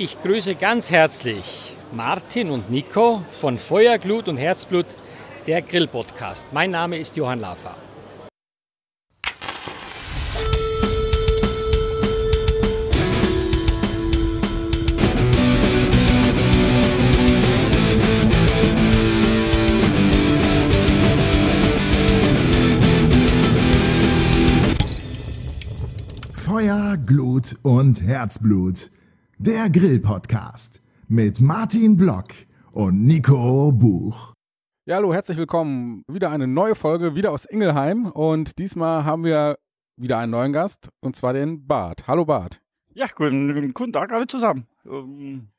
Ich grüße ganz herzlich Martin und Nico von Feuerglut und Herzblut, der Grill-Podcast. Mein Name ist Johann Lafer. Feuer, Glut und Herzblut. Der Grill-Podcast mit Martin Block und Nico Buch. Ja, hallo, herzlich willkommen. Wieder eine neue Folge, wieder aus Ingelheim. Und diesmal haben wir wieder einen neuen Gast, und zwar den Bart. Hallo Bart. Ja, guten, guten Tag alle zusammen. Ähm,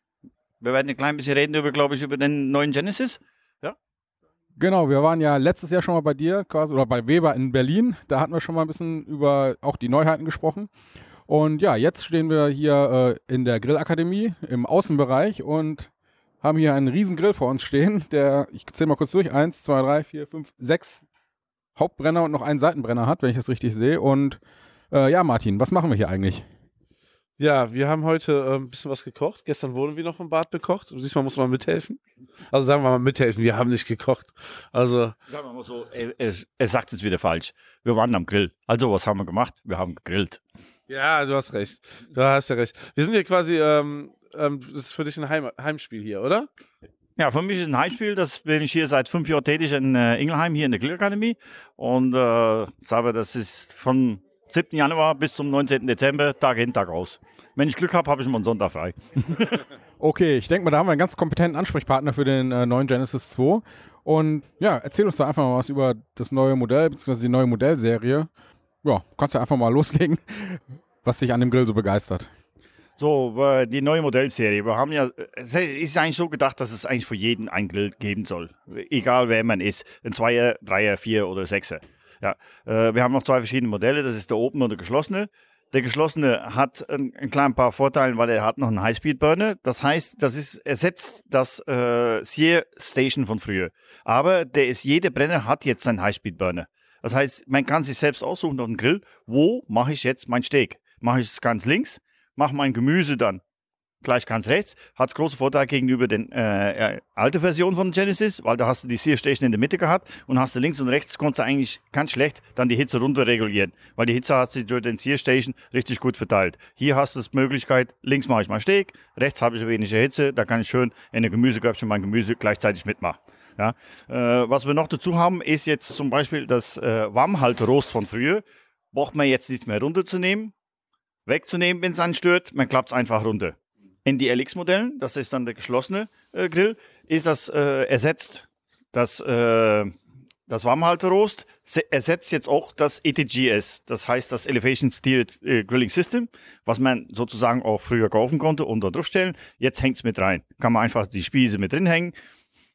wir werden ein klein bisschen reden über, glaube ich, über den neuen Genesis. Ja. Genau, wir waren ja letztes Jahr schon mal bei dir, quasi, oder bei Weber in Berlin. Da hatten wir schon mal ein bisschen über auch die Neuheiten gesprochen. Und ja, jetzt stehen wir hier äh, in der Grillakademie im Außenbereich und haben hier einen riesen Grill vor uns stehen, der, ich zähle mal kurz durch, eins, zwei, drei, vier, fünf, sechs Hauptbrenner und noch einen Seitenbrenner hat, wenn ich das richtig sehe. Und äh, ja, Martin, was machen wir hier eigentlich? Ja, wir haben heute äh, ein bisschen was gekocht. Gestern wurden wir noch vom Bad bekocht. Und diesmal muss man mithelfen. Also sagen wir mal mithelfen, wir haben nicht gekocht. Also. Sagen wir mal so, er, er, er sagt es wieder falsch. Wir waren am Grill. Also, was haben wir gemacht? Wir haben gegrillt. Ja, du hast recht. Du hast ja recht. Wir sind hier quasi, ähm, ähm, das ist für dich ein Heim Heimspiel hier, oder? Ja, für mich ist es ein Heimspiel. Das bin ich hier seit fünf Jahren tätig in äh, Ingelheim, hier in der Grillakademie. Und äh, sage, das ist von 7. Januar bis zum 19. Dezember, Tag hin, Tag aus. Wenn ich Glück habe, habe ich mal einen Sonntag frei. okay, ich denke mal, da haben wir einen ganz kompetenten Ansprechpartner für den äh, neuen Genesis 2. Und ja, erzähl uns da einfach mal was über das neue Modell, beziehungsweise die neue Modellserie ja, kannst du einfach mal loslegen, was dich an dem Grill so begeistert. So, die neue Modellserie. Wir haben ja, es ist eigentlich so gedacht, dass es eigentlich für jeden ein Grill geben soll. Egal wer man ist. Ein Zweier, Dreier, Vier oder Sechser. Ja, äh, wir haben noch zwei verschiedene Modelle. Das ist der Open und der geschlossene. Der geschlossene hat ein, ein klein paar Vorteile, weil er hat noch einen Highspeed-Burner. Das heißt, das ist ersetzt das äh, Sear Station von früher. Aber der ist, jeder Brenner hat jetzt seinen Highspeed-Burner. Das heißt, man kann sich selbst aussuchen auf dem Grill, wo mache ich jetzt mein Steak? Mache ich es ganz links, mache mein Gemüse dann gleich ganz rechts. Hat große Vorteil gegenüber den äh, äh, Version von Genesis, weil da hast du die Sear Station in der Mitte gehabt und hast du links und rechts konntest du eigentlich ganz schlecht dann die Hitze runter regulieren, weil die Hitze hat sich durch den Sear Station richtig gut verteilt. Hier hast du die Möglichkeit, links mache ich mein Steak, rechts habe ich weniger Hitze, da kann ich schön in der Gemüseköpfchen mein Gemüse gleichzeitig mitmachen. Ja, äh, was wir noch dazu haben, ist jetzt zum Beispiel das äh, Warmhalterost von früher. Braucht man jetzt nicht mehr runterzunehmen, wegzunehmen, wenn es einen stört. Man klappt es einfach runter. In die LX-Modellen, das ist dann der geschlossene äh, Grill, ist das äh, ersetzt. Das, äh, das Warmhalterost ersetzt jetzt auch das ETGS, das heißt das Elevation Steered äh, Grilling System, was man sozusagen auch früher kaufen konnte und da draufstellen. Jetzt hängt es mit rein. Kann man einfach die Spieße mit drin hängen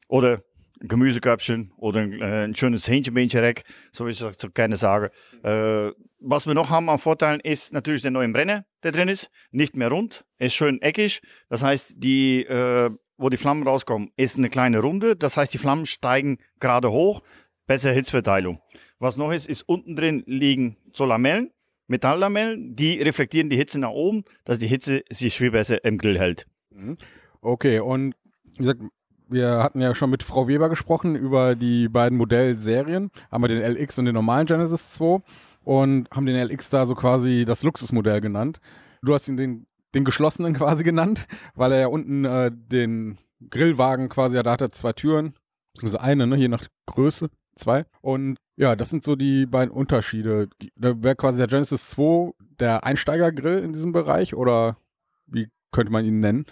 oder Gemüseköpfchen oder ein, äh, ein schönes Hähnchenbähnchen-Rack, so wie ich das so gerne sage. Äh, was wir noch haben an Vorteilen ist natürlich der neue Brenner, der drin ist. Nicht mehr rund, ist schön eckig. Das heißt, die, äh, wo die Flammen rauskommen, ist eine kleine Runde. Das heißt, die Flammen steigen gerade hoch. Bessere Hitzverteilung. Was noch ist, ist unten drin liegen so Lamellen, Metalllamellen, die reflektieren die Hitze nach oben, dass die Hitze sich viel besser im Grill hält. Mhm. Okay, und wie gesagt, wir hatten ja schon mit Frau Weber gesprochen über die beiden Modellserien. Haben wir den LX und den normalen Genesis 2 und haben den LX da so quasi das Luxusmodell genannt. Du hast ihn den, den geschlossenen quasi genannt, weil er ja unten äh, den Grillwagen quasi, ja, da hat er zwei Türen, beziehungsweise eine, ne, je nach Größe, zwei. Und ja, das sind so die beiden Unterschiede. Da wäre quasi der Genesis 2 der Einsteigergrill in diesem Bereich oder wie könnte man ihn nennen?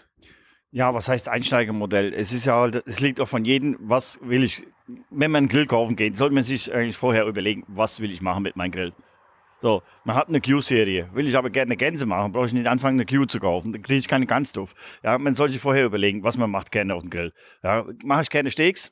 Ja, was heißt Einsteigermodell? Es ist ja halt, es liegt auch von jedem, was will ich, wenn man einen Grill kaufen geht, sollte man sich eigentlich vorher überlegen, was will ich machen mit meinem Grill. So, man hat eine Q-Serie. Will ich aber gerne eine Gänse machen, brauche ich nicht anfangen, eine Q zu kaufen. Dann kriege ich keine Gans drauf. Ja, man soll sich vorher überlegen, was man macht gerne auf dem Grill. Ja, mache ich gerne Steaks,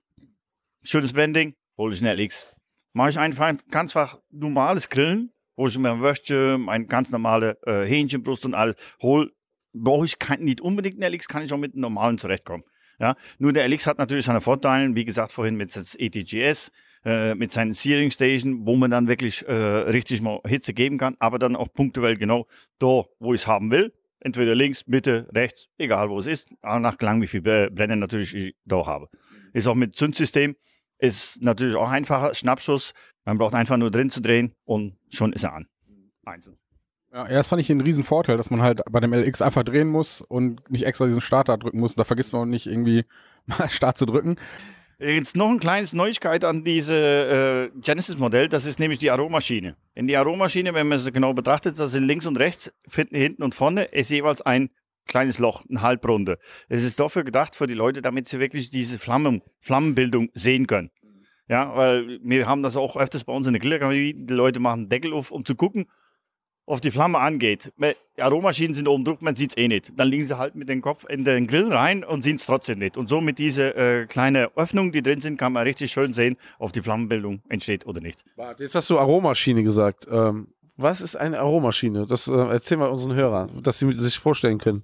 schönes Branding, hole ich einen LX. Mache ich einfach ganz einfach normales Grillen, wo ich mir ein Würstchen, ein ganz normale äh, Hähnchenbrust und alles hole, brauche ich kein, nicht unbedingt einen LX, kann ich auch mit einem normalen zurechtkommen. Ja, nur der LX hat natürlich seine Vorteile, wie gesagt vorhin mit ETGS, äh, mit seinen Searing Station, wo man dann wirklich äh, richtig mal Hitze geben kann, aber dann auch punktuell genau da, wo ich es haben will, Entweder links, Mitte, rechts, egal wo es ist, nach lang wie viel Brennen natürlich ich da habe. Ist auch mit Zündsystem, ist natürlich auch einfacher, Schnappschuss, man braucht einfach nur drin zu drehen und schon ist er an. Einzeln. Ja, das fand ich einen riesen Vorteil, dass man halt bei dem LX einfach drehen muss und nicht extra diesen Starter drücken muss. Da vergisst man auch nicht irgendwie mal Start zu drücken. Jetzt noch eine kleine Neuigkeit an diese äh, Genesis-Modell, das ist nämlich die Aromaschine. In die Aromaschine, wenn man sie genau betrachtet, da sind links und rechts, hinten und vorne, ist jeweils ein kleines Loch, eine Halbrunde. Es ist dafür gedacht für die Leute, damit sie wirklich diese Flammen, Flammenbildung sehen können. Ja, weil wir haben das auch öfters bei uns in der Grillakademie, die Leute machen Deckel auf, um zu gucken, auf die Flamme angeht. Die Aromaschinen sind oben drauf, man sieht es eh nicht. Dann liegen sie halt mit dem Kopf in den Grill rein und sehen es trotzdem nicht. Und so mit dieser äh, kleinen Öffnung, die drin sind, kann man richtig schön sehen, ob die Flammenbildung entsteht oder nicht. Jetzt hast du Aromaschine gesagt. Ähm, was ist eine Aromaschine? Das äh, erzähl mal unseren Hörern, dass sie sich vorstellen können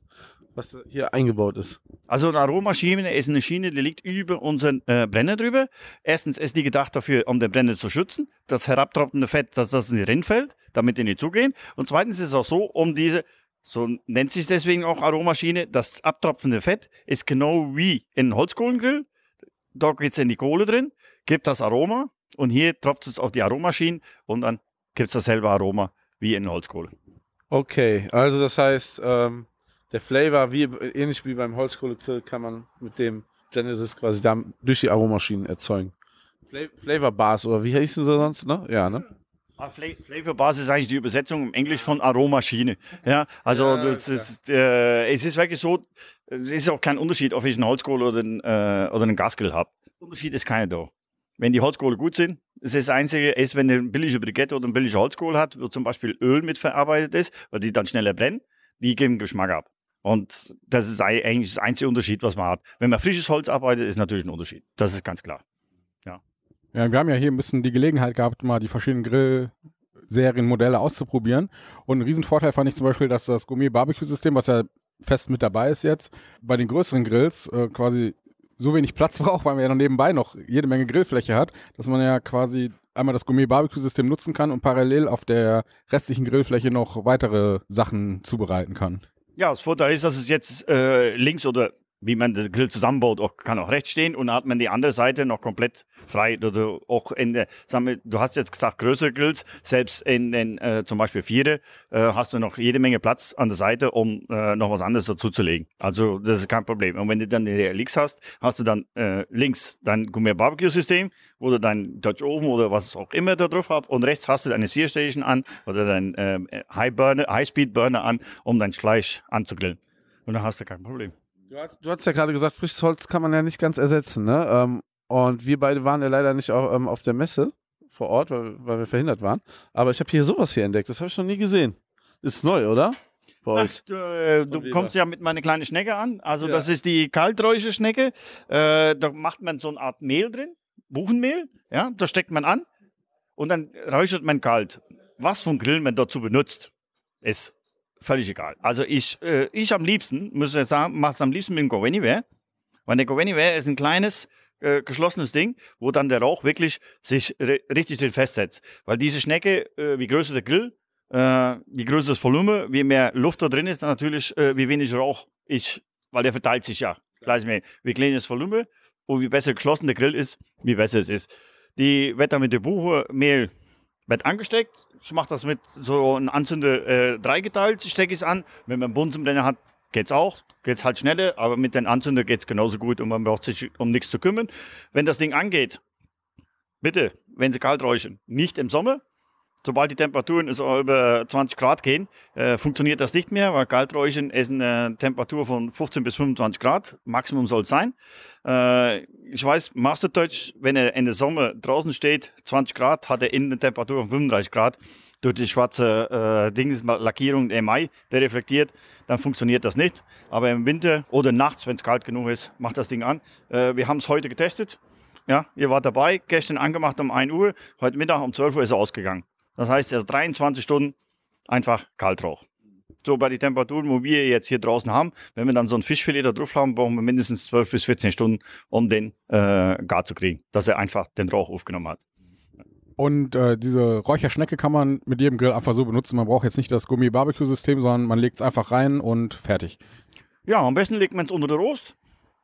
was hier eingebaut ist? Also eine Aromaschine ist eine Schiene, die liegt über unseren äh, Brenner drüber. Erstens ist die gedacht dafür, um den Brenner zu schützen, das herabtropfende Fett, dass das in die Rinn fällt, damit die nicht zugehen. Und zweitens ist es auch so, um diese, so nennt sich deswegen auch Aromaschine, das abtropfende Fett ist genau wie in Holzkohlengrill. Da geht es in die Kohle drin, gibt das Aroma und hier tropft es auf die Aromaschine und dann gibt es dasselbe Aroma wie in Holzkohle. Okay, also das heißt, ähm, der Flavor, wie, ähnlich wie beim Holzkohlegrill, kann man mit dem Genesis quasi da durch die Aromaschinen erzeugen. Flavor Bars oder wie hießen sie sonst, ne? Ja, ne? Ah, Flavor Bars ist eigentlich die Übersetzung im Englisch von Aromaschine. Ja, also ja, das ist, äh, es ist wirklich so, es ist auch kein Unterschied, ob ich einen Holzkohle oder einen, äh, oder einen Gasgrill habe. Unterschied ist keiner da. Wenn die Holzkohle gut sind, ist das Einzige, ist, wenn eine billige Brikette oder eine billige Holzkohle hat, wo zum Beispiel Öl mitverarbeitet ist, weil die dann schneller brennen, die geben Geschmack ab. Und das ist eigentlich das einzige Unterschied, was man hat. Wenn man frisches Holz arbeitet, ist natürlich ein Unterschied. Das ist ganz klar. Ja. Ja, wir haben ja hier ein bisschen die Gelegenheit gehabt, mal die verschiedenen Grill-Serienmodelle auszuprobieren. Und ein Riesenvorteil fand ich zum Beispiel, dass das Gourmet-Barbecue-System, was ja fest mit dabei ist jetzt, bei den größeren Grills äh, quasi so wenig Platz braucht, weil man ja noch nebenbei noch jede Menge Grillfläche hat, dass man ja quasi einmal das Gourmet-Barbecue-System nutzen kann und parallel auf der restlichen Grillfläche noch weitere Sachen zubereiten kann. Ja, das Vorteil ist, dass es jetzt äh, links oder wie man den Grill zusammenbaut, auch, kann auch rechts stehen und dann hat man die andere Seite noch komplett frei. Oder auch in der, wir, du hast jetzt gesagt größere Grills, selbst in den äh, zum Beispiel Viere äh, hast du noch jede Menge Platz an der Seite, um äh, noch was anderes dazu zu legen. Also das ist kein Problem. Und wenn du dann die LX hast, hast du dann äh, links dein Gourmet Barbecue System, wo du dein Dutch Oven oder was auch immer da drauf hast und rechts hast du deine Sear Station an oder dein äh, High Burner, High Speed Burner an, um dein Fleisch anzugrillen. Und dann hast du kein Problem. Du hast, du hast ja gerade gesagt, frisches Holz kann man ja nicht ganz ersetzen, ne? Ähm, und wir beide waren ja leider nicht auch, ähm, auf der Messe vor Ort, weil, weil wir verhindert waren. Aber ich habe hier sowas hier entdeckt, das habe ich noch nie gesehen. Ist neu, oder? Ach, du, äh, du kommst ja mit meiner kleinen Schnecke an. Also ja. das ist die Kalträucherschnecke. Äh, da macht man so eine Art Mehl drin, Buchenmehl. Ja, da steckt man an und dann räuchert man kalt. Was vom Grill man dazu benutzt, ist völlig egal. Also ich, äh, ich am liebsten, muss ich sagen, mache es am liebsten mit dem Go Anywhere. Weil der Go Anywhere ist ein kleines, äh, geschlossenes Ding, wo dann der Rauch wirklich sich richtig drin festsetzt. Weil diese Schnecke, äh, wie größer der Grill, äh, wie größer das Volumen, wie mehr Luft da drin ist, dann natürlich, äh, wie wenig Rauch ich, weil der verteilt sich ja gleich mehr. Wie kleiner das Volumen und wie besser geschlossen der Grill ist, wie besser es ist. Die dann mit dem Buchmehl wird angesteckt. Ich mache das mit so einem Anzünder äh, dreigeteilt, stecke ich es an. Wenn man Bunsenbrenner hat, geht es auch. Geht es halt schneller, aber mit den Anzünder geht es genauso gut und man braucht sich um nichts zu kümmern. Wenn das Ding angeht, bitte, wenn Sie kalt räuchern, nicht im Sommer, sobald die Temperaturen so über 20 Grad gehen, äh, funktioniert das nicht mehr, weil Kalträuchern ist eine Temperatur von 15 bis 25 Grad. Maximum soll es sein. Äh, ich weiß, Masterdeutsch, wenn er in der Sommer draußen steht, 20 Grad, hat er innen eine Temperatur von 35 Grad. Durch die schwarze äh, Dings, Lackierung MI, der reflektiert, dann funktioniert das nicht. Aber im Winter oder nachts, wenn es kalt genug ist, macht das Ding an. Äh, wir haben es heute getestet. Ja, ihr wart dabei, gestern angemacht um 1 Uhr, heute Mittag um 12 Uhr ist er ausgegangen. Das heißt, erst 23 Stunden einfach Kaltrauch. So bei den Temperaturen, wo wir jetzt hier draußen haben, wenn wir dann so ein Fischfilet da drauf haben, brauchen wir mindestens 12 bis 14 Stunden, um den äh, gar zu kriegen, dass er einfach den Rauch aufgenommen hat. Und äh, diese Räucherschnecke kann man mit jedem Grill einfach so benutzen. Man braucht jetzt nicht das Gummi-Barbecue-System, sondern man legt es einfach rein und fertig. Ja, am besten legt man es unter der Rost,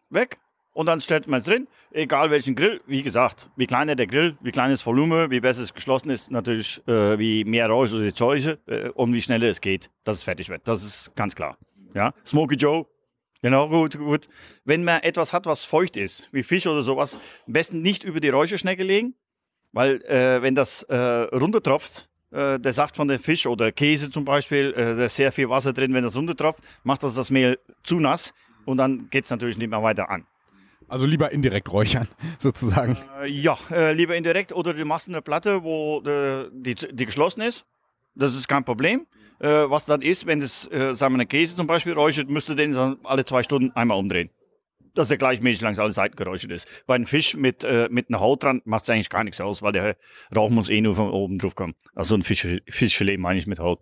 weg und dann stellt man es drin. Egal welchen Grill, wie gesagt, wie kleiner der Grill, wie kleines Volumen, wie besser es geschlossen ist, natürlich, äh, wie mehr Rauch oder Scheuche äh, und wie schneller es geht, dass es fertig wird. Das ist ganz klar. Ja, Smoky Joe, genau, gut, gut. Wenn man etwas hat, was feucht ist, wie Fisch oder sowas, am besten nicht über die Räucherschnecke legen, weil äh, wenn das äh, runtertropft, äh, der Saft von dem Fisch oder Käse zum Beispiel, äh, da ist sehr viel Wasser drin, wenn das runtertropft, macht das das Mehl zu nass und dann geht es natürlich nicht mehr weiter an. Also lieber indirekt räuchern, sozusagen. Äh, ja, äh, lieber indirekt oder du machst eine Platte, wo äh, die, die geschlossen ist. Das ist kein Problem. Äh, was dann ist, wenn das, äh, sagen wir, eine Käse zum Beispiel räuchert, müsst ihr den dann alle zwei Stunden einmal umdrehen. Dass er gleichmäßig langs alle Seiten geräuchert ist. Bei einem Fisch mit, äh, mit einer Haut dran macht es eigentlich gar nichts aus, weil der Rauch muss eh nur von oben drauf kommen. Also ein Fisch, Fischfilet meine ich mit Haut.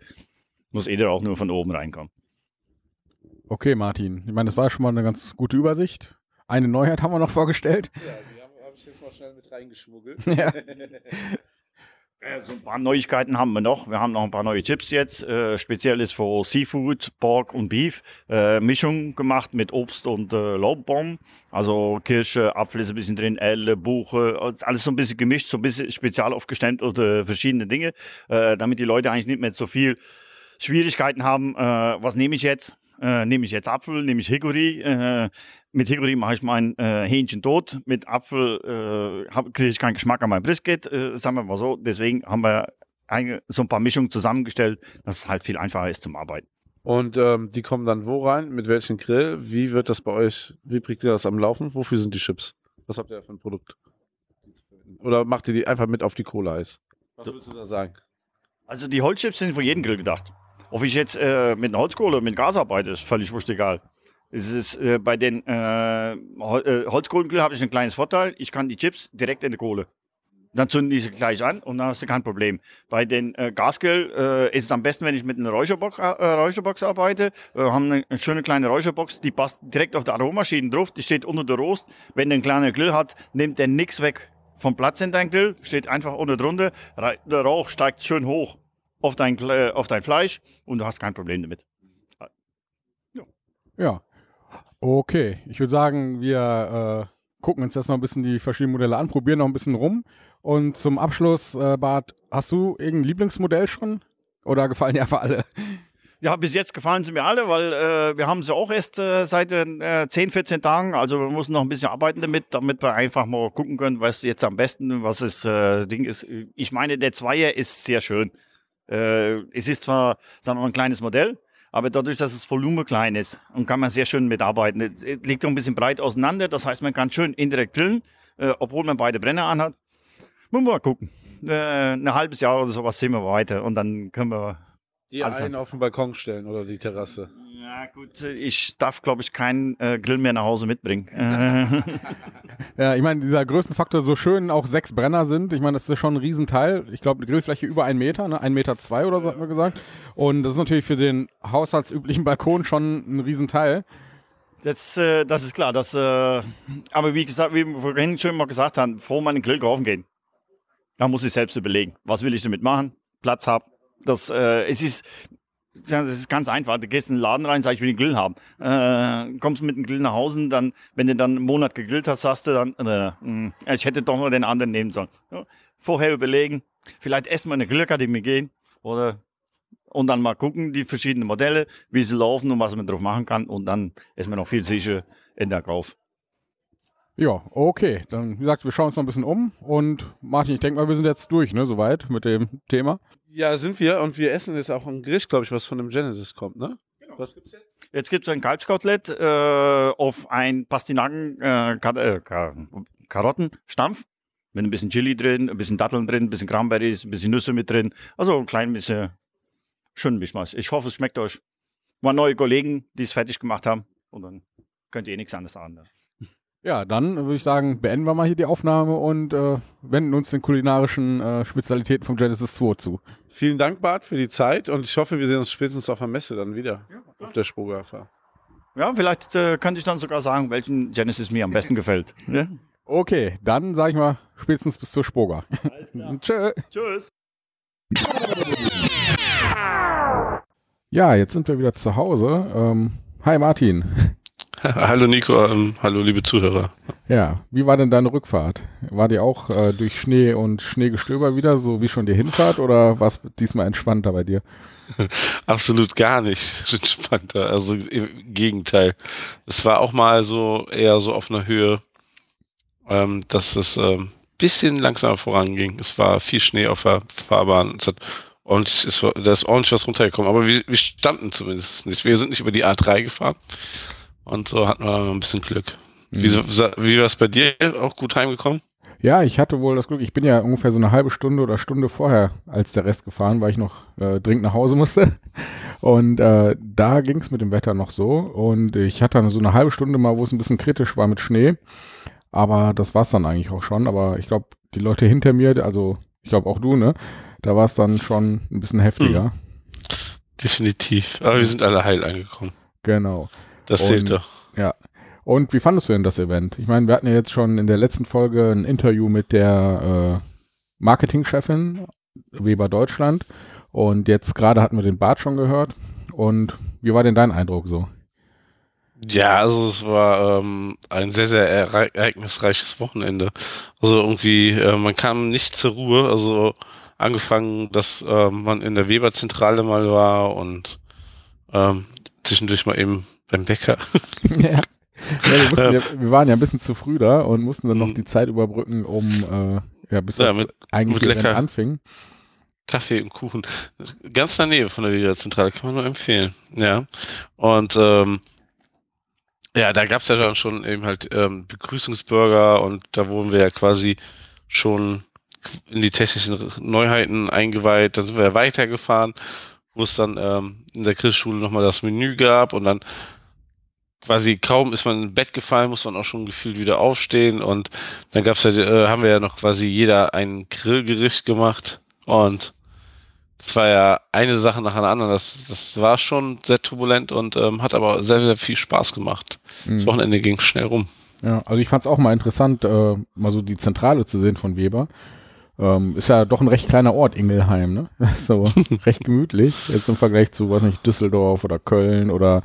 Muss eh der Rauch nur von oben reinkommen. Okay, Martin. Ich meine, das war schon mal eine ganz gute Übersicht. Eine Neuheit haben wir noch vorgestellt. Ja, die habe hab ich jetzt mal schnell mit reingeschmuggelt. Ja. So ein paar Neuigkeiten haben wir noch. Wir haben noch ein paar neue Chips jetzt. Äh, speziell ist für Seafood, Pork und Beef. Äh, Mischung gemacht mit Obst und äh, Laubbomben. Also Kirsche, Apfel ist ein bisschen drin, Elle, Buche, alles so ein bisschen gemischt, so ein bisschen spezial aufgestemmt oder verschiedene Dinge, äh, damit die Leute eigentlich nicht mehr so viel Schwierigkeiten haben. Äh, was nehme ich jetzt? Äh, nehme ich jetzt Apfel, nehme ich Hickory. Äh, mit Hickory mache ich mein äh, Hähnchen tot. Mit Apfel äh, kriege ich keinen Geschmack an mein Brisket, äh, sagen wir mal so. Deswegen haben wir eine, so ein paar Mischungen zusammengestellt, dass es halt viel einfacher ist zum Arbeiten. Und ähm, die kommen dann wo rein? Mit welchem Grill? Wie wird das bei euch? Wie kriegt ihr das am Laufen? Wofür sind die Chips? Was habt ihr für ein Produkt? Oder macht ihr die einfach mit auf die Cola-Eis? Was willst du da sagen? Also die Holzchips sind für jeden Grill gedacht. Ob ich jetzt äh, mit einer Holzkohle oder mit Gas arbeite, ist völlig wurscht egal. Es ist, äh, bei den äh, Hol äh, habe ich ein kleines Vorteil. Ich kann die Chips direkt in die Kohle. Dann zünden die sie gleich an und dann hast du kein Problem. Bei den äh, Gasgrill äh, ist es am besten, wenn ich mit einer Räucherbox, äh, Räucherbox arbeite. Wir haben eine, schöne kleine Räucherbox, die passt direkt auf der Aromaschine drauf. Die steht unter der Rost. Wenn der einen kleinen Grill hat, nimmt der nichts weg vom Platz in dein Grill. Steht einfach unten drunter. Der Rauch steigt schön hoch auf dein, Kle- auf dein Fleisch und du hast kein Problem damit. Ja. Okay, ich würde sagen, wir äh, gucken uns jetzt noch ein bisschen die verschiedenen Modelle an, probieren noch ein bisschen rum. Und zum Abschluss, äh, Bart, hast du irgendein Lieblingsmodell schon? Oder gefallen dir einfach alle? Ja, bis jetzt gefallen sie mir alle, weil äh, wir haben sie auch erst äh, seit äh, 10, 14 Tagen. Also wir müssen noch ein bisschen arbeiten damit, damit wir einfach mal gucken können, was jetzt am besten, was das äh, Ding ist. Ich meine, der Zweier ist sehr schön. Äh, es ist zwar, sagen wir mal, ein kleines Modell, aber dadurch, dass das Volumen klein ist und kann man sehr schön mitarbeiten. Es liegt auch ein bisschen breit auseinander, das heißt, man kann schön indirekt grillen, äh, obwohl man beide Brenner anhat. Müssen wir mal gucken. Äh, ein halbes Jahr oder sowas sehen wir weiter und dann können wir Die Also- einen auf den Balkon stellen oder die Terrasse. Ja, gut, ich darf, glaube ich, keinen äh, Grill mehr nach Hause mitbringen. Ja, ich meine, dieser Größenfaktor, so schön auch sechs Brenner sind, ich meine, das ist schon ein Riesenteil. Ich glaube, eine Grillfläche über einen Meter, ne? ein Meter zwei oder so hat man gesagt. Und das ist natürlich für den haushaltsüblichen Balkon schon ein Riesenteil. das, äh, das ist klar. Das, äh, aber wie gesagt, wie wir vorhin schon mal gesagt haben, bevor man einen Grill kaufen geht, da muss ich selbst überlegen, was will ich damit machen, Platz haben. Das, äh, es ist, das ist ganz einfach. Du gehst in den Laden rein, sagst, ich will einen Grill haben. Äh, kommst mit dem Grill nach Hause, dann, wenn du dann einen Monat gegrillt hast, sagst du dann, äh, mh, ich hätte doch nur den anderen nehmen sollen. Ja, vorher überlegen, vielleicht erstmal in eine Grillakademie gehen oder und dann mal gucken, die verschiedenen Modelle, wie sie laufen und was man drauf machen kann. Und dann ist man noch viel sicher in der Kauf. Ja, okay. Dann, wie gesagt, wir schauen uns noch ein bisschen um. Und Martin, ich denke mal, wir sind jetzt durch, ne, soweit mit dem Thema. Ja, sind wir und wir essen jetzt auch ein Gericht, glaube ich, was von dem Genesis kommt, ne? Was gibt's jetzt? Jetzt gibt es ein Kalbskotelett äh, auf ein Pastinaken äh, Kar äh, Kar Karottenstampf mit ein bisschen Chili drin, ein bisschen Datteln drin, ein bisschen Cranberries, ein bisschen Nüsse mit drin. Also ein klein bisschen schön Mischmasch. Ich hoffe, es schmeckt euch. Waren neue Kollegen, die es fertig gemacht haben. Und dann könnt ihr eh nichts anderes sagen. Ja, dann würde ich sagen, beenden wir mal hier die Aufnahme und äh, wenden uns den kulinarischen äh, Spezialitäten vom Genesis 2 zu. Vielen Dank, Bart, für die Zeit und ich hoffe, wir sehen uns spätestens auf der Messe dann wieder. auf der Spogafa. Ja, vielleicht äh, könnte ich dann sogar sagen, welchen Genesis mir am besten gefällt. Ja? Okay, dann sag ich mal spätestens bis zur Spoga. Tschö. Tschüss. Ja, jetzt sind wir wieder zu Hause. Ähm, hi Martin. Hallo Nico, ähm, hallo liebe Zuhörer. Ja, wie war denn deine Rückfahrt? War die auch äh, durch Schnee und Schneegestöber wieder, so wie schon die Hinfahrt, oder war es diesmal entspannter bei dir? Absolut gar nicht entspannter, also im Gegenteil. Es war auch mal so eher so auf einer Höhe, ähm, dass es ähm, bisschen langsamer voranging. Es war viel Schnee auf der Fahrbahn. Es hat es war, da ist ordentlich was runtergekommen, aber wir, wir standen zumindest nicht. Wir sind nicht über die A3 gefahren. Und so hatten wir ein bisschen Glück. Wie, wie war es bei dir? Auch gut heimgekommen? Ja, ich hatte wohl das Glück. Ich bin ja ungefähr so eine halbe Stunde oder Stunde vorher als der Rest gefahren, weil ich noch äh, dringend nach Hause musste. Und äh, da ging es mit dem Wetter noch so. Und ich hatte dann so eine halbe Stunde mal, wo es ein bisschen kritisch war mit Schnee. Aber das war es dann eigentlich auch schon. Aber ich glaube, die Leute hinter mir, also ich glaube auch du, ne? Da war es dann schon ein bisschen heftiger. Hm. Definitiv. Aber wir sind alle heil angekommen. Genau. Das zählt doch. Ja. Und wie fandest du denn das Event? Ich meine, wir hatten ja jetzt schon in der letzten Folge ein Interview mit der äh, Marketingchefin Weber Deutschland. Und jetzt gerade hatten wir den Bart schon gehört. Und wie war denn dein Eindruck so? Ja, also es war ähm, ein sehr, sehr ereignisreiches Wochenende. Also irgendwie, äh, man kam nicht zur Ruhe. Also angefangen, dass äh, man in der Weber-Zentrale mal war und ähm, zwischendurch mal eben beim Bäcker. ja. Ja, wir, ja, wir, waren ja ein bisschen zu früh da und mussten dann noch mhm. die Zeit überbrücken, um äh, ja, bis ja, das mit, eigentlich mit anfing. Kaffee und Kuchen. Ganz in der Nähe von der Liga-Zentrale, kann man nur empfehlen. Ja. Und ähm, ja, da gab es ja dann schon eben halt ähm, Begrüßungsburger und da wurden wir ja quasi schon in die technischen Neuheiten eingeweiht. Dann sind wir ja weitergefahren, wo es dann ähm, in der Grillschule nochmal das Menü gab und dann quasi kaum ist man ins Bett gefallen, muss man auch schon gefühlt wieder aufstehen und dann gab's ja, äh, haben wir ja noch quasi jeder ein Grillgericht gemacht und das war ja eine Sache nach einer anderen. Das, das war schon sehr turbulent und ähm, hat aber sehr, sehr viel Spaß gemacht. Mhm. Das Wochenende ging schnell rum. Ja, also ich fand es auch mal interessant, äh, mal so die Zentrale zu sehen von Weber. Ähm, ist ja doch ein recht kleiner Ort, Ingelheim, ne? so recht gemütlich. Jetzt im Vergleich zu, was nicht, Düsseldorf oder Köln oder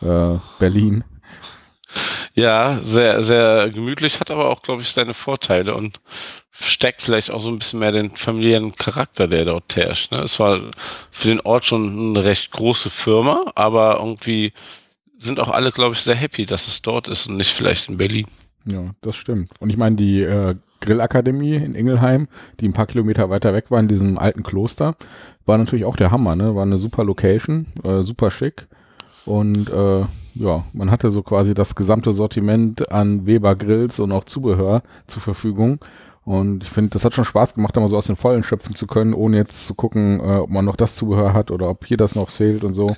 äh, Berlin. Ja, sehr, sehr gemütlich, hat aber auch, glaube ich, seine Vorteile und steckt vielleicht auch so ein bisschen mehr den familiären Charakter, der dort herrscht. Ne? Es war für den Ort schon eine recht große Firma, aber irgendwie sind auch alle, glaube ich, sehr happy, dass es dort ist und nicht vielleicht in Berlin. Ja, das stimmt. Und ich meine, die äh, Grillakademie in Ingelheim, die ein paar Kilometer weiter weg war, in diesem alten Kloster, war natürlich auch der Hammer, ne? War eine super Location, äh, super schick. Und äh, ja, man hatte so quasi das gesamte Sortiment an Weber Grills und auch Zubehör zur Verfügung. Und ich finde, das hat schon Spaß gemacht, da mal so aus den Vollen schöpfen zu können, ohne jetzt zu gucken, äh, ob man noch das Zubehör hat oder ob hier das noch fehlt und so.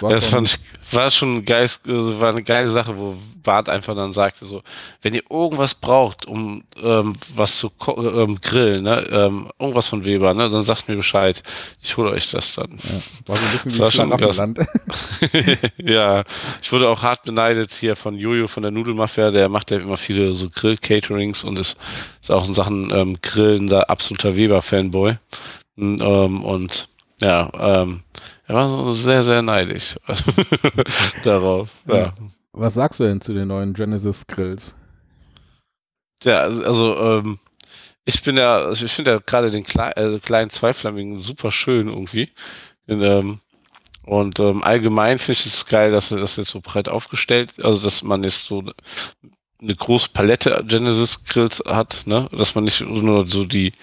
Das, das fand ich, war schon geil, also war eine geile Sache, wo Bart einfach dann sagte so, wenn ihr irgendwas braucht, um ähm, was zu ähm, grillen, ne, ähm, irgendwas von Weber, ne, dann sagt mir Bescheid. Ich hole euch das dann. Ja, war so ein bisschen das wie Schlaraffenland. ja, ich wurde auch hart beneidet hier von Jojo von der Nudelmafia, der macht ja immer viele so Grill-Caterings und ist, ist auch in Sachen ähm, Grillen da absoluter Weber-Fanboy. Und, ähm, und ja, ähm, er war so sehr, sehr neidisch darauf. Ja. Was sagst du denn zu den neuen Genesis Grills? Ja, also, also ähm, ich bin ja, also ich finde ja gerade den Kle äh, kleinen Zweiflammigen super schön irgendwie. Den, ähm, und ähm, allgemein finde ich es geil, dass er das jetzt so breit aufgestellt, also dass man jetzt so eine große Palette Genesis Grills hat, ne? Dass man nicht nur so die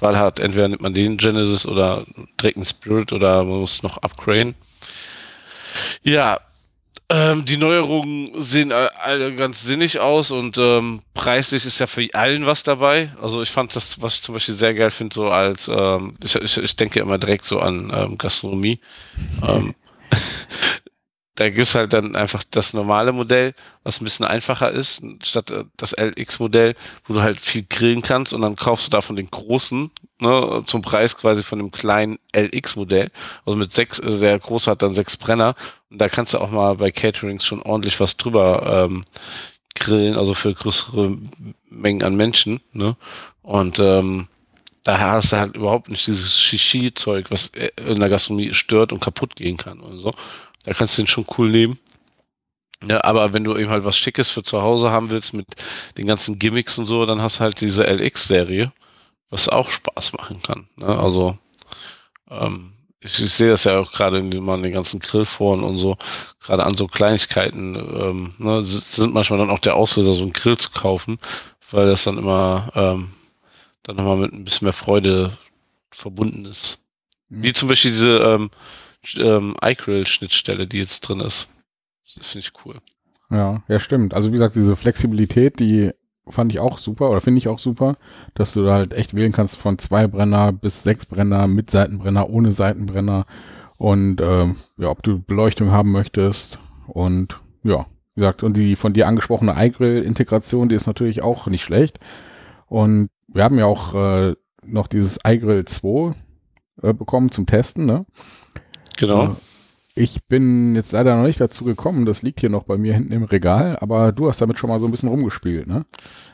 Wahl hat, entweder nimmt man den Genesis oder direkt einen Spirit oder man muss noch upgraden. Ja, ähm, die Neuerungen sehen alle ganz sinnig aus und ähm, preislich ist ja für allen was dabei. Also ich fand das, was ich zum Beispiel sehr geil finde, so als, ähm, ich, ich, ich denke immer direkt so an ähm, Gastronomie. da gibt es halt dann einfach das normale Modell, was ein bisschen einfacher ist, statt äh, das LX-Modell, wo du halt viel grillen kannst und dann kaufst du davon den großen, ne, zum Preis quasi von dem kleinen LX-Modell. Also mit sechs, also der große hat dann sechs Brenner und da kannst du auch mal bei Caterings schon ordentlich was drüber ähm, Grillen, also für größere Mengen an Menschen. Ne? Und ähm, da hast du halt überhaupt nicht dieses Shishi-Zeug, was in der Gastronomie stört und kaputt gehen kann und so. Da kannst du den schon cool nehmen. Ja, aber wenn du eben halt was Schickes für zu Hause haben willst mit den ganzen Gimmicks und so, dann hast du halt diese LX-Serie, was auch Spaß machen kann. Ne? Also ähm, ich, ich sehe das ja auch gerade in den, in den ganzen Grillforen und so, gerade an so Kleinigkeiten, ähm, ne, sind manchmal dann auch der Auslöser, so einen Grill zu kaufen, weil das dann immer ähm, dann nochmal mit ein bisschen mehr Freude verbunden ist. Mhm. Wie zum Beispiel diese ähm, ähm, iGrill-Schnittstelle, die jetzt drin ist. Das finde ich cool. Ja, ja, stimmt. Also wie gesagt, diese Flexibilität, die fand ich auch super oder finde ich auch super, dass du da halt echt wählen kannst von zwei Brenner bis sechs Brenner mit Seitenbrenner, ohne Seitenbrenner und äh, ja, ob du Beleuchtung haben möchtest und ja, wie gesagt, und die von dir angesprochene iGrill-Integration, die ist natürlich auch nicht schlecht und wir haben ja auch äh, noch dieses iGrill 2 äh, bekommen zum Testen, ne? Genau. Ich bin jetzt leider noch nicht dazu gekommen, das liegt hier noch bei mir hinten im Regal, aber du hast damit schon mal so ein bisschen rumgespielt, ne?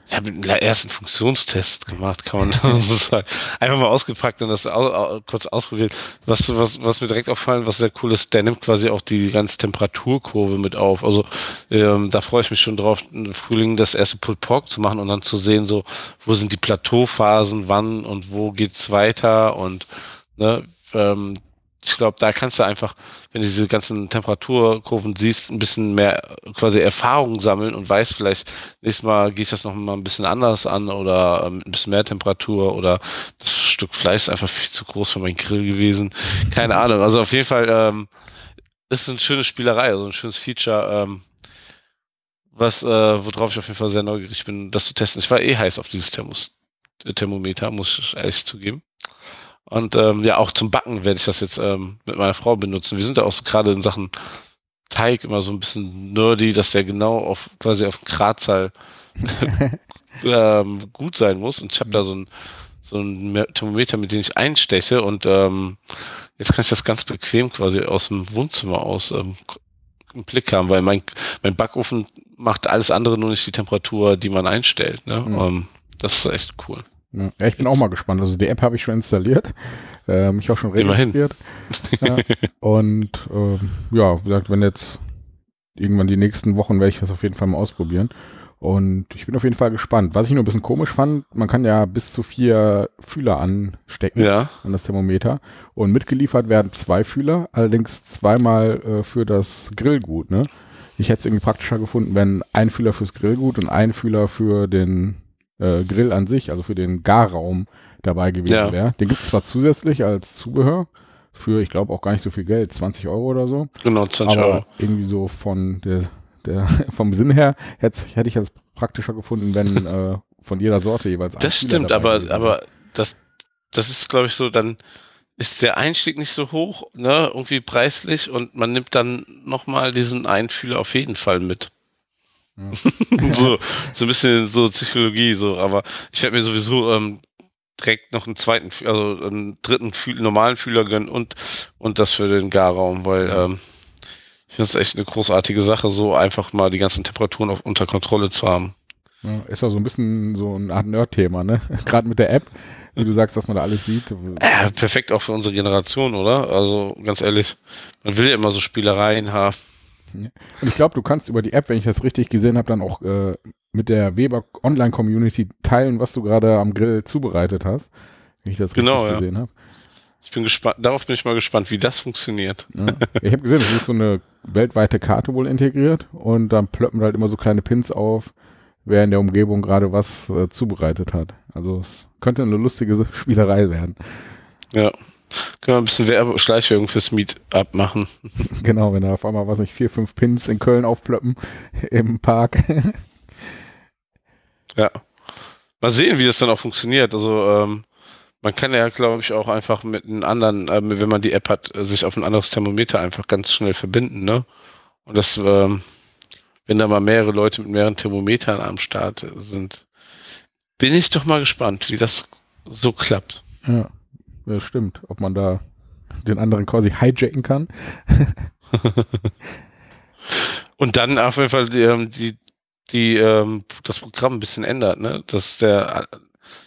Ich habe den ersten Funktionstest gemacht, kann man so sagen. Einfach mal ausgepackt und das kurz ausprobiert. Was, was, was mir direkt auffallen, was sehr cool ist, der nimmt quasi auch die ganze Temperaturkurve mit auf. Also ähm, da freue ich mich schon drauf, im Frühling das erste Pulled Pork zu machen und dann zu sehen, so wo sind die Plateauphasen, wann und wo geht's weiter und ne, ähm, ich glaube, da kannst du einfach, wenn du diese ganzen Temperaturkurven siehst, ein bisschen mehr quasi Erfahrung sammeln und weißt vielleicht, nächstes Mal gehe ich das noch mal ein bisschen anders an oder ähm, ein bisschen mehr Temperatur oder das Stück Fleisch ist einfach viel zu groß für meinen Grill gewesen. Keine Ahnung. Also auf jeden Fall ähm, ist eine schöne Spielerei, also ein schönes Feature, ähm, was, äh, worauf ich auf jeden Fall sehr neugierig bin, das zu testen. Ich war eh heiß auf dieses Thermos, Thermometer, muss ich ehrlich zugeben. Und ähm, ja, auch zum Backen werde ich das jetzt ähm, mit meiner Frau benutzen. Wir sind da auch gerade in Sachen Teig immer so ein bisschen nerdy, dass der genau auf quasi auf Gradzahl ähm, gut sein muss. Und ich habe da so ein, so ein Thermometer, mit dem ich einsteche. Und ähm, jetzt kann ich das ganz bequem quasi aus dem Wohnzimmer aus ähm, im Blick haben, weil mein, mein Backofen macht alles andere, nur nicht die Temperatur, die man einstellt. Ne? Mhm. Um, das ist echt cool. Ja, ich bin auch mal gespannt. Also die App habe ich schon installiert, äh, mich auch schon registriert. ja, und ähm, ja, wie gesagt, wenn jetzt irgendwann die nächsten Wochen werde ich das auf jeden Fall mal ausprobieren. Und ich bin auf jeden Fall gespannt. Was ich nur ein bisschen komisch fand, man kann ja bis zu vier Fühler anstecken ja. an das Thermometer. Und mitgeliefert werden zwei Fühler, allerdings zweimal äh, für das Grillgut. Ne? Ich hätte es irgendwie praktischer gefunden, wenn ein Fühler fürs Grillgut und ein Fühler für den äh, Grill an sich, also für den Garraum dabei gewesen ja. wäre. Den gibt es zwar zusätzlich als Zubehör für, ich glaube, auch gar nicht so viel Geld, 20 Euro oder so. Genau, 20 aber Euro. Irgendwie so von der, der vom Sinn her hätte, hätte ich es praktischer gefunden, wenn äh, von jeder Sorte jeweils ein Das stimmt, aber, aber das, das ist, glaube ich, so, dann ist der Einstieg nicht so hoch, ne, irgendwie preislich und man nimmt dann nochmal diesen Einfühler auf jeden Fall mit. so, so ein bisschen so Psychologie, so, aber ich werde mir sowieso ähm, direkt noch einen zweiten, also einen dritten Fühl normalen Fühler gönnen und, und das für den Garraum, weil ähm, ich finde es echt eine großartige Sache, so einfach mal die ganzen Temperaturen auf, unter Kontrolle zu haben. Ja, ist ja so ein bisschen so eine Art Nerd-Thema, ne? Gerade mit der App, wie du sagst, dass man da alles sieht. Ja, perfekt auch für unsere Generation, oder? Also ganz ehrlich, man will ja immer so Spielereien haben. Und ich glaube, du kannst über die App, wenn ich das richtig gesehen habe, dann auch äh, mit der Weber Online Community teilen, was du gerade am Grill zubereitet hast. Wenn ich das genau, richtig ja. gesehen habe. Ich bin gespannt, darauf bin ich mal gespannt, wie das funktioniert. Ja. Ich habe gesehen, es ist so eine weltweite Karte wohl integriert und dann plöppen halt immer so kleine Pins auf, wer in der Umgebung gerade was äh, zubereitet hat. Also es könnte eine lustige Spielerei werden. Ja. Können wir ein bisschen Werbe Schleichwerbung fürs Meetup machen. Genau, wenn da auf einmal, was nicht, vier, fünf Pins in Köln aufplöppen im Park. ja. Mal sehen, wie das dann auch funktioniert. Also, ähm, man kann ja, glaube ich, auch einfach mit einem anderen, äh, wenn man die App hat, äh, sich auf ein anderes Thermometer einfach ganz schnell verbinden, ne? Und das, ähm, wenn da mal mehrere Leute mit mehreren Thermometern am Start sind, bin ich doch mal gespannt, wie das so klappt. Ja. Ja, stimmt. Ob man da den anderen quasi hijacken kann. Und dann auf jeden Fall die, ähm, die, die ähm, das Programm ein bisschen ändert, ne? Dass der,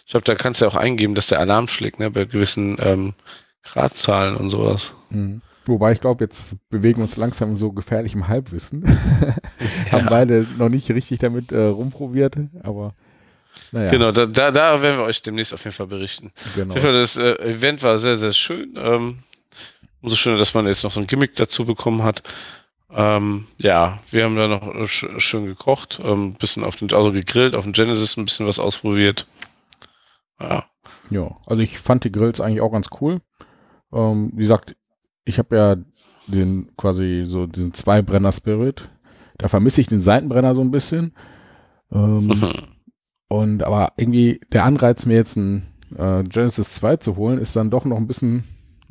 ich glaube, da kannst du ja auch eingeben, dass der Alarm schlägt, ne? Bei gewissen ähm, Gradzahlen und sowas. Mhm. Wobei ich glaube, jetzt bewegen wir uns langsam in so gefährlichem Halbwissen. Haben beide noch nicht richtig damit äh, rumprobiert, aber naja. Genau, da, da, da werden wir euch demnächst auf jeden Fall berichten. Genau. Auf jeden Fall, das äh, Event war sehr, sehr schön. Ähm, umso schöner, dass man jetzt noch so ein Gimmick dazu bekommen hat. Ähm, ja, wir haben da noch sch schön gekocht, ein ähm, bisschen auf den, also gegrillt, auf dem Genesis ein bisschen was ausprobiert. Ja. Ja, also ich fand die Grills eigentlich auch ganz cool. Ähm, wie gesagt, ich habe ja den quasi so diesen Zwei-Brenner-Spirit. Da vermisse ich den Seitenbrenner so ein bisschen. Ähm, und aber irgendwie der Anreiz, mir jetzt ein äh, Genesis 2 zu holen, ist dann doch noch ein bisschen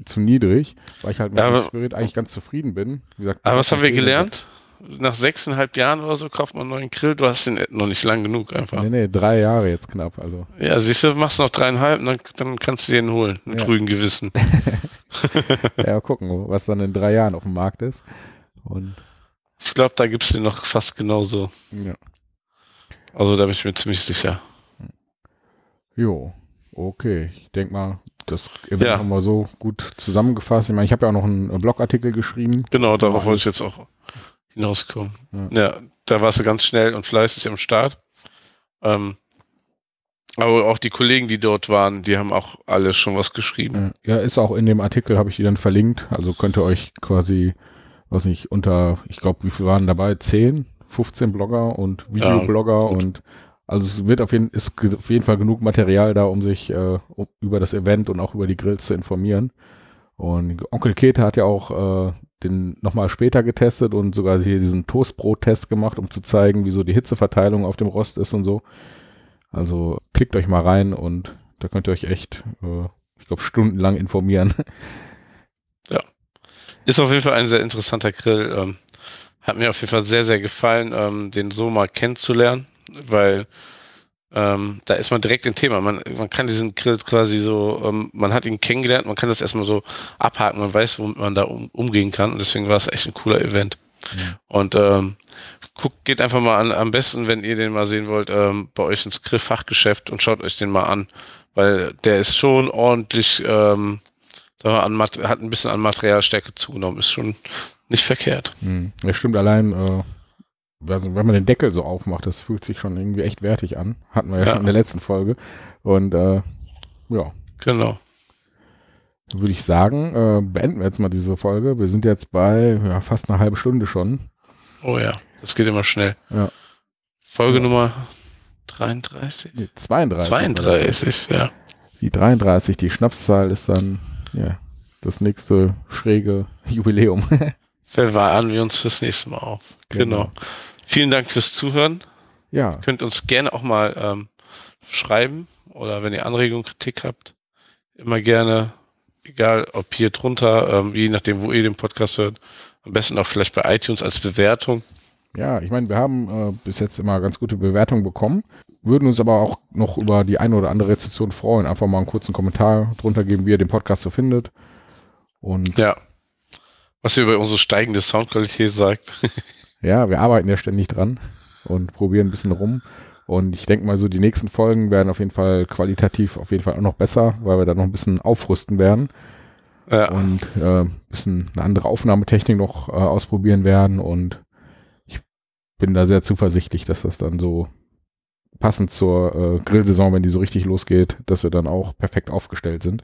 zu niedrig, weil ich halt mit Ja, dem aber- Spirit eigentlich ganz zufrieden bin. Gesagt, Aber was haben wir gelernt? Nach sechseinhalb Jahren oder so kauft man einen neuen Grill. Du hast den noch nicht lang genug einfach. Nee, nee, drei Jahre jetzt knapp. Also Ja, siehst du, machst noch dreieinhalb und dann, dann kannst du den holen. Mit Ja. ruhigem Gewissen. ja, gucken, was dann in drei Jahren auf dem Markt ist. Und Ich glaube, da gibt's den noch fast genauso. ja. Also da bin ich mir ziemlich sicher. Jo, okay. Ich denke mal, das Ja. haben wir so gut zusammengefasst. Ich meine, ich habe ja auch noch einen äh, Blogartikel geschrieben. Genau, darauf wollte ich jetzt auch hinauskommen. Ja. Ja, da warst du ganz schnell und fleißig am Start. Ähm, aber auch die Kollegen, die dort waren, die haben auch alle schon was geschrieben. Ja, ist auch in dem Artikel, habe ich die dann verlinkt. Also könnt ihr euch quasi, weiß nicht, unter, ich glaube, wie viele waren dabei? 10, 15 Blogger und Videoblogger gut. und also es wird auf jeden, ist auf jeden Fall genug Material da, um sich äh, um, über das Event und auch über die Grills zu informieren. Und Onkel Kete hat ja auch äh, den nochmal später getestet und sogar hier diesen Toastbrot-Test gemacht, um zu zeigen, wieso die Hitzeverteilung auf dem Rost ist und so. Also klickt euch mal rein und da könnt ihr euch echt, äh, ich glaube, stundenlang informieren. Ist auf jeden Fall ein sehr interessanter Grill. Ähm, hat mir auf jeden Fall sehr, sehr gefallen, ähm, den so mal kennenzulernen, weil ähm, da ist man direkt im Thema. Man, man kann diesen Grill quasi so, ähm, man hat ihn kennengelernt, man kann das erstmal so abhaken, man weiß, womit man da um, umgehen kann und deswegen war es echt ein cooler Event. Mhm. Und ähm, guckt, geht einfach mal an, am besten, wenn ihr den mal sehen wollt, ähm, bei euch ins Grill-Fachgeschäft und schaut euch den mal an, weil der ist schon ordentlich, ähm, an, hat ein bisschen an Materialstärke zugenommen, ist schon nicht verkehrt. Hm. Ja, stimmt, allein, äh, also wenn man den Deckel so aufmacht, das fühlt sich schon irgendwie echt wertig an. Hatten wir ja, Ja. schon in der letzten Folge. Und äh, ja, Genau. dann würde ich sagen, äh, beenden wir jetzt mal diese Folge. Wir sind jetzt bei ja, fast einer halben Stunde schon. Oh ja, das geht immer schnell. Ja. Folge. Nummer 33? Nee, 32. war das jetzt. 32, ja. Die 33, die Schnapszahl ist dann ja, das nächste schräge Jubiläum. Wer waren wir uns fürs nächste Mal auf? Genau. Genau. Vielen Dank fürs Zuhören. ja, Könnt uns gerne auch mal ähm, schreiben oder wenn ihr Anregungen, Kritik habt, immer gerne, egal ob hier drunter, ähm, je nachdem, wo ihr den Podcast hört, am besten auch vielleicht bei iTunes als Bewertung. Ja, ich meine, wir haben äh, bis jetzt immer ganz gute Bewertungen bekommen, würden uns aber auch noch über die eine oder andere Rezension freuen. Einfach mal einen kurzen Kommentar drunter geben, wie ihr den Podcast so findet. Und Ja. Was ihr über unsere steigende Soundqualität sagt. ja, wir arbeiten ja ständig dran und probieren ein bisschen rum. Und ich denke mal, so die nächsten Folgen werden auf jeden Fall qualitativ auf jeden Fall auch noch besser, weil wir da noch ein bisschen aufrüsten werden Ja. und äh, ein bisschen eine andere Aufnahmetechnik noch äh, ausprobieren werden. Und ich bin da sehr zuversichtlich, dass das dann so passend zur äh, Grillsaison, wenn die so richtig losgeht, dass wir dann auch perfekt aufgestellt sind.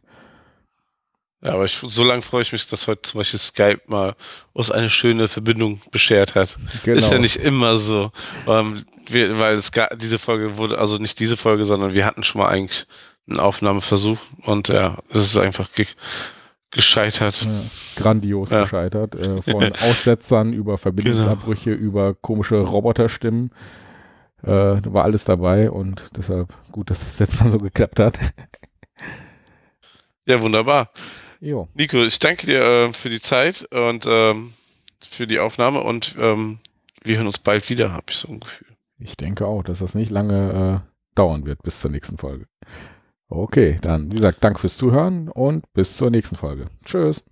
Ja, aber ich, so lange freue ich mich, dass heute zum Beispiel Skype mal uns eine schöne Verbindung beschert hat. Genau. Ist ja nicht immer so. Ähm, wir, weil es ga, diese Folge wurde, also nicht diese Folge, sondern wir hatten schon mal eigentlich einen Aufnahmeversuch und ja, es ist einfach ge gescheitert. Ja, grandios Ja. gescheitert. Äh, von Aussetzern über Verbindungsabbrüche, über komische Roboterstimmen. Äh, da war alles dabei und deshalb gut, dass das jetzt mal so geklappt hat. Ja, wunderbar. Jo, Nico, ich danke dir äh, für die Zeit und ähm, für die Aufnahme und ähm, wir hören uns bald wieder, habe ich so ein Gefühl. ich denke auch, dass das nicht lange äh, dauern wird bis zur nächsten Folge. Okay, dann, wie gesagt, danke fürs Zuhören und bis zur nächsten Folge. Tschüss.